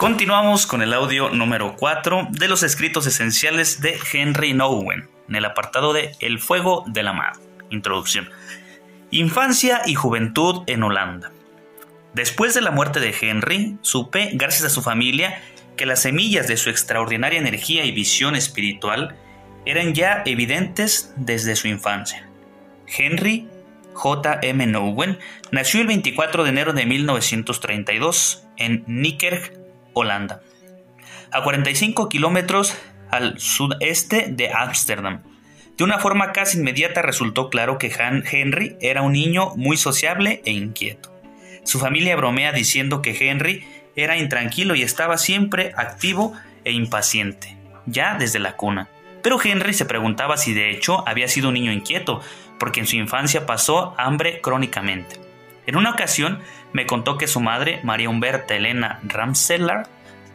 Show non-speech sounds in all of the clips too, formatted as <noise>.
Continuamos con el audio número 4 de los escritos esenciales de Henry Nowen, en el apartado de El fuego de la mar. Introducción. Infancia y juventud en Holanda. Después de la muerte de Henry, supe, gracias a su familia, que las semillas de su extraordinaria energía y visión espiritual eran ya evidentes desde su infancia. Henry J. M. Nowen nació el 24 de enero de 1932 en Niekerk, Holanda, a 45 kilómetros al sudeste de Ámsterdam. De una forma casi inmediata resultó claro que Henry era un niño muy sociable e inquieto. Su familia bromea diciendo que Henry era intranquilo y estaba siempre activo e impaciente, ya desde la cuna. Pero Henry se preguntaba si de hecho había sido un niño inquieto, porque en su infancia pasó hambre crónicamente. En una ocasión me contó que su madre, María Humberta Elena Ramseller,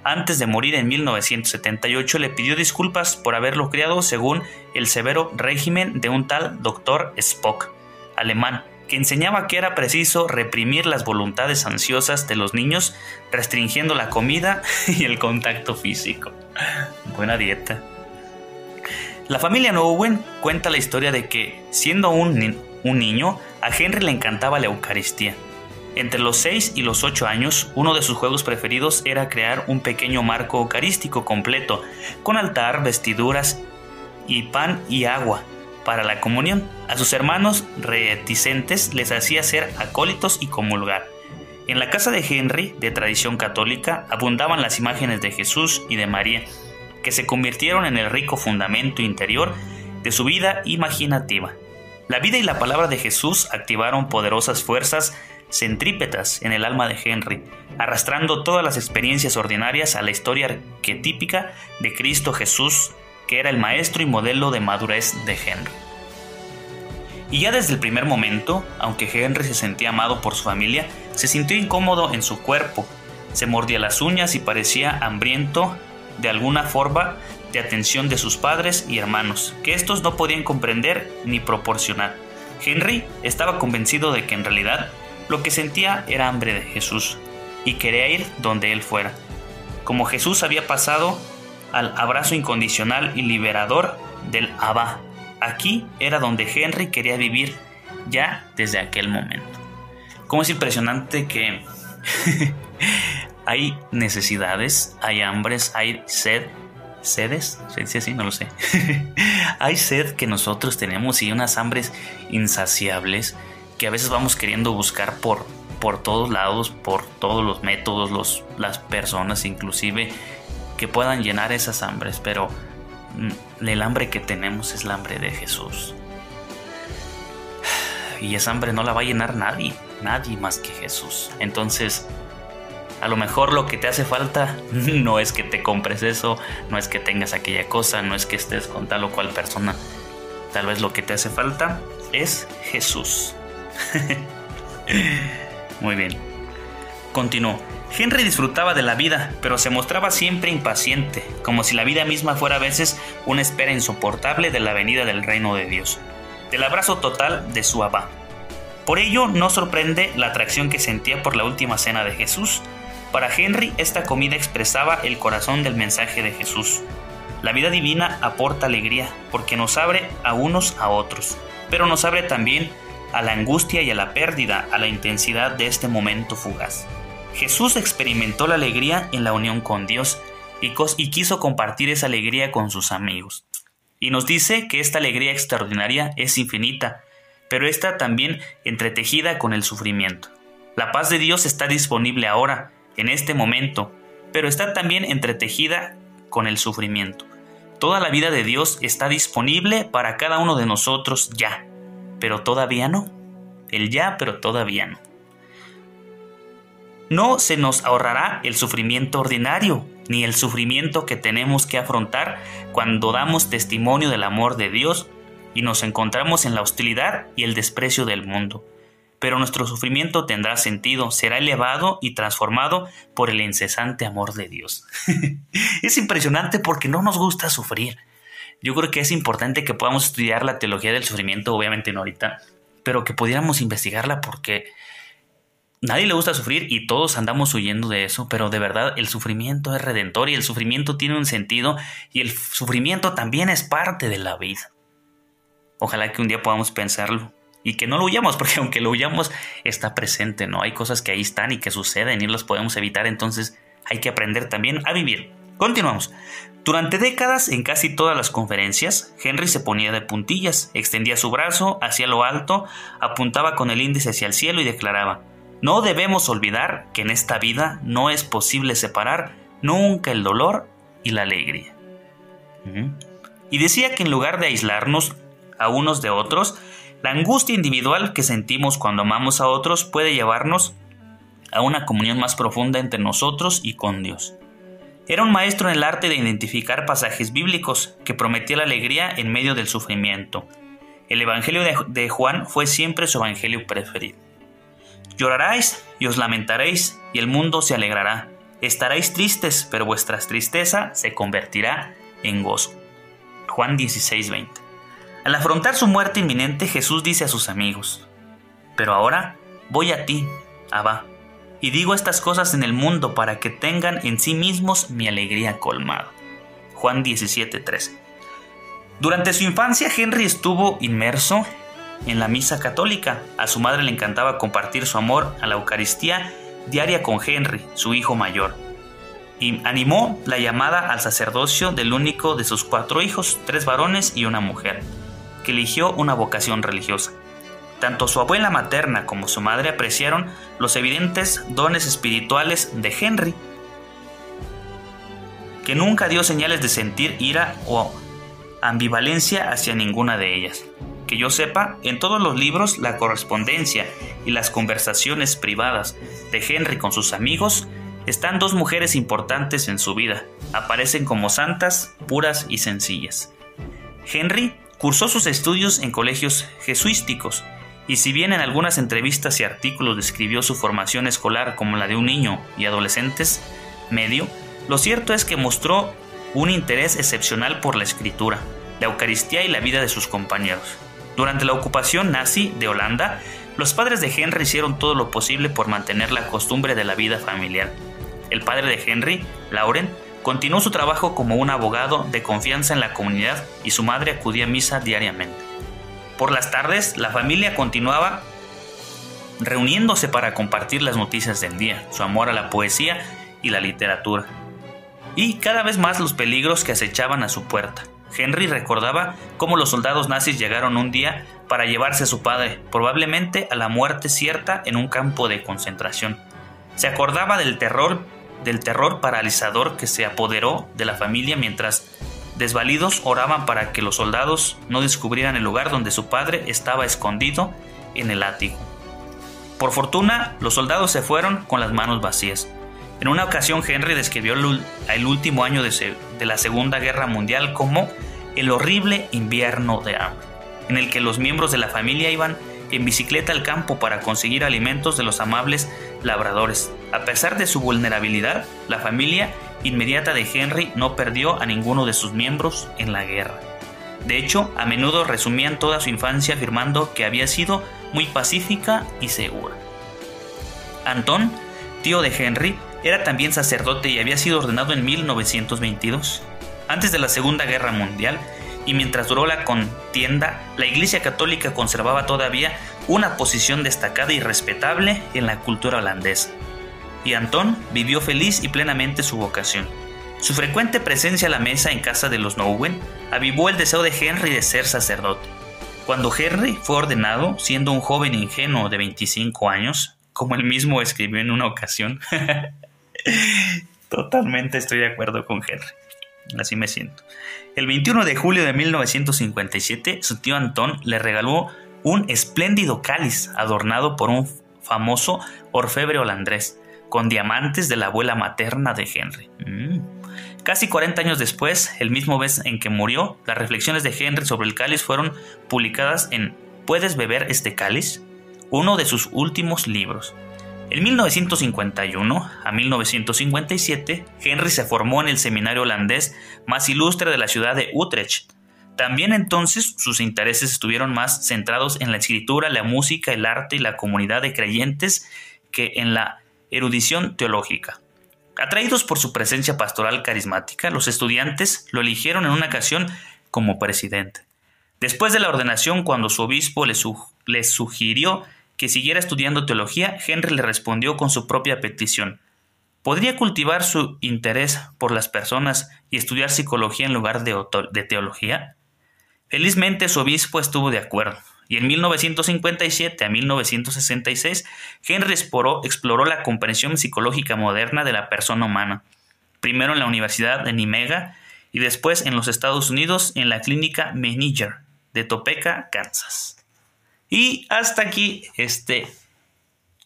antes de morir en 1978 le pidió disculpas por haberlo criado según el severo régimen de un tal doctor Spock, alemán, que enseñaba que era preciso reprimir las voluntades ansiosas de los niños restringiendo la comida <laughs> y el contacto físico. Buena dieta. La familia Nowen cuenta la historia de que, siendo un, un niño, a Henry le encantaba la Eucaristía. Entre los 6 y los 8 años, uno de sus juegos preferidos era crear un pequeño marco eucarístico completo, con altar, vestiduras y pan y agua para la comunión. A sus hermanos reticentes les hacía ser acólitos y comulgar. En la casa de Henry, de tradición católica, abundaban las imágenes de Jesús y de María, que se convirtieron en el rico fundamento interior de su vida imaginativa. La vida y la palabra de Jesús activaron poderosas fuerzas centrípetas en el alma de Henry, arrastrando todas las experiencias ordinarias a la historia arquetípica de Cristo Jesús, que era el maestro y modelo de madurez de Henry. Y ya desde el primer momento, aunque Henry se sentía amado por su familia, se sintió incómodo en su cuerpo, se mordía las uñas y parecía hambriento de alguna forma de atención de sus padres y hermanos, que estos no podían comprender ni proporcionar. Henry estaba convencido de que en realidad lo que sentía era hambre de Jesús y quería ir donde él fuera. Como Jesús había pasado al abrazo incondicional y liberador del Abba. Aquí era donde Henry quería vivir ya desde aquel momento. Como es impresionante que <laughs> hay necesidades, hay hambres, hay sed sedes, se dice así, no lo sé. <laughs> Hay sed que nosotros tenemos y unas hambres insaciables que a veces vamos queriendo buscar por, por todos lados, por todos los métodos, los, las personas inclusive que puedan llenar esas hambres, pero mm, el hambre que tenemos es el hambre de Jesús. <sighs> Y esa hambre no la va a llenar nadie, nadie más que Jesús. Entonces, a lo mejor lo que te hace falta <laughs> no es que te compres eso, no es que tengas aquella cosa, no es que estés con tal o cual persona. Tal vez lo que te hace falta es Jesús. <laughs> Muy bien. Continuó. Henry disfrutaba de la vida, pero se mostraba siempre impaciente, como si la vida misma fuera a veces una espera insoportable de la venida del reino de Dios, del abrazo total de su abba. Por ello no sorprende la atracción que sentía por la última cena de Jesús, para Henry, esta comida expresaba el corazón del mensaje de Jesús. La vida divina aporta alegría porque nos abre a unos a otros, pero nos abre también a la angustia y a la pérdida, a la intensidad de este momento fugaz. Jesús experimentó la alegría en la unión con Dios y, quiso compartir esa alegría con sus amigos. Y nos dice que esta alegría extraordinaria es infinita, pero está también entretejida con el sufrimiento. La paz de Dios está disponible ahora, en este momento, pero está también entretejida con el sufrimiento. Toda la vida de Dios está disponible para cada uno de nosotros ya, pero todavía no. El ya, pero todavía no. No se nos ahorrará el sufrimiento ordinario, ni el sufrimiento que tenemos que afrontar cuando damos testimonio del amor de Dios y nos encontramos en la hostilidad y el desprecio del mundo. Pero nuestro sufrimiento tendrá sentido, será elevado y transformado por el incesante amor de Dios. <laughs> es impresionante porque no nos gusta sufrir. Yo creo que es importante que podamos estudiar la teología del sufrimiento, obviamente no ahorita, pero que pudiéramos investigarla porque nadie le gusta sufrir y todos andamos huyendo de eso, pero de verdad el sufrimiento es redentor y el sufrimiento tiene un sentido y el sufrimiento también es parte de la vida. Ojalá que un día podamos pensarlo y que no lo huyamos, <laughs> porque aunque lo huyamos está presente, ¿no? Hay cosas que ahí están y que suceden y las podemos evitar, entonces hay que aprender también a vivir. Continuamos. Durante décadas, en casi todas las conferencias, Henry se ponía de puntillas, extendía su brazo hacia lo alto, apuntaba con el índice hacia el cielo y declaraba, no debemos olvidar que en esta vida no es posible separar nunca el dolor y la alegría. Y decía que en lugar de aislarnos a unos de otros, la angustia individual que sentimos cuando amamos a otros puede llevarnos a una comunión más profunda entre nosotros y con Dios. Era un maestro en el arte de identificar pasajes bíblicos que prometía la alegría en medio del sufrimiento. El Evangelio de Juan fue siempre su Evangelio preferido. Lloraréis y os lamentaréis, y el mundo se alegrará. Estaréis tristes, pero vuestra tristeza se convertirá en gozo. Juan 16:20. Al afrontar su muerte inminente, Jesús dice a sus amigos, Pero ahora voy a ti, Abba, y digo estas cosas en el mundo para que tengan en sí mismos mi alegría colmada. Juan 17:13. Durante su infancia, Henry estuvo inmerso en la misa católica. A su madre le encantaba compartir su amor a la Eucaristía diaria con Henry, su hijo mayor. Y animó la llamada al sacerdocio del único de sus cuatro hijos, tres varones y una mujer, que eligió una vocación religiosa. Tanto su abuela materna como su madre apreciaron los evidentes dones espirituales de Henry, que nunca dio señales de sentir ira o ambivalencia hacia ninguna de ellas. Que yo sepa, en todos los libros la correspondencia y las conversaciones privadas de Henry con sus amigos están dos mujeres importantes en su vida. Aparecen como santas, puras y sencillas. Henry cursó sus estudios en colegios jesuísticos, y si bien en algunas entrevistas y artículos describió su formación escolar como la de un niño y adolescentes medio, lo cierto es que mostró un interés excepcional por la escritura, la Eucaristía y la vida de sus compañeros. Durante la ocupación nazi de Holanda, los padres de Henry hicieron todo lo posible por mantener la costumbre de la vida familiar. El padre de Henry, Lauren, continuó su trabajo como un abogado de confianza en la comunidad y su madre acudía a misa diariamente. Por las tardes, la familia continuaba reuniéndose para compartir las noticias del día, su amor a la poesía y la literatura, y cada vez más los peligros que acechaban a su puerta. Henry recordaba cómo los soldados nazis llegaron un día para llevarse a su padre, probablemente a la muerte cierta en un campo de concentración. Se acordaba del terror, del terror paralizador que se apoderó de la familia mientras desvalidos oraban para que los soldados no descubrieran el lugar donde su padre estaba escondido en el ático. Por fortuna, los soldados se fueron con las manos vacías. En una ocasión Henry describió el último año de, la Segunda Guerra Mundial como el horrible invierno de hambre, en el que los miembros de la familia iban en bicicleta al campo para conseguir alimentos de los amables labradores. A pesar de su vulnerabilidad, la familia inmediata de Henry no perdió a ninguno de sus miembros en la guerra. De hecho, a menudo resumían toda su infancia afirmando que había sido muy pacífica y segura. Antón, tío de Henry, era también sacerdote y había sido ordenado en 1922. Antes de la Segunda Guerra Mundial, y mientras duró la contienda, la Iglesia Católica conservaba todavía una posición destacada y respetable en la cultura holandesa. Y Antón vivió feliz y plenamente su vocación. Su frecuente presencia a la mesa en casa de los Nowen avivó el deseo de Henry de ser sacerdote. Cuando Henry fue ordenado, siendo un joven ingenuo de 25 años, como él mismo escribió en una ocasión, <laughs> Totalmente estoy de acuerdo con Henry. Así me siento. El 21 de julio de 1957, su tío Antón le regaló un espléndido cáliz adornado por un famoso orfebre holandés, con diamantes de la abuela materna de Henry. Mm. Casi 40 años después, el mismo mes en que murió, las reflexiones de Henry sobre el cáliz fueron publicadas en ¿Puedes beber este cáliz? uno de sus últimos libros. En 1951 a 1957, Henry se formó en el seminario holandés más ilustre de la ciudad de Utrecht. También entonces sus intereses estuvieron más centrados en la escritura, la música, el arte y la comunidad de creyentes que en la erudición teológica. Atraídos por su presencia pastoral carismática, los estudiantes lo eligieron en una ocasión como presidente. Después de la ordenación, cuando su obispo le, sugirió que siguiera estudiando teología, Henry le respondió con su propia petición. ¿Podría cultivar su interés por las personas y estudiar psicología en lugar de, teología? Felizmente su obispo estuvo de acuerdo, y en 1957 a 1966 Henry exploró, exploró la comprensión psicológica moderna de la persona humana, primero en la Universidad de Nimega y después en los Estados Unidos en la clínica Meniger de Topeka, Kansas. Y hasta aquí este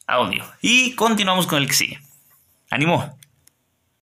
audio. Y continuamos con el que sigue. ¡Ánimo!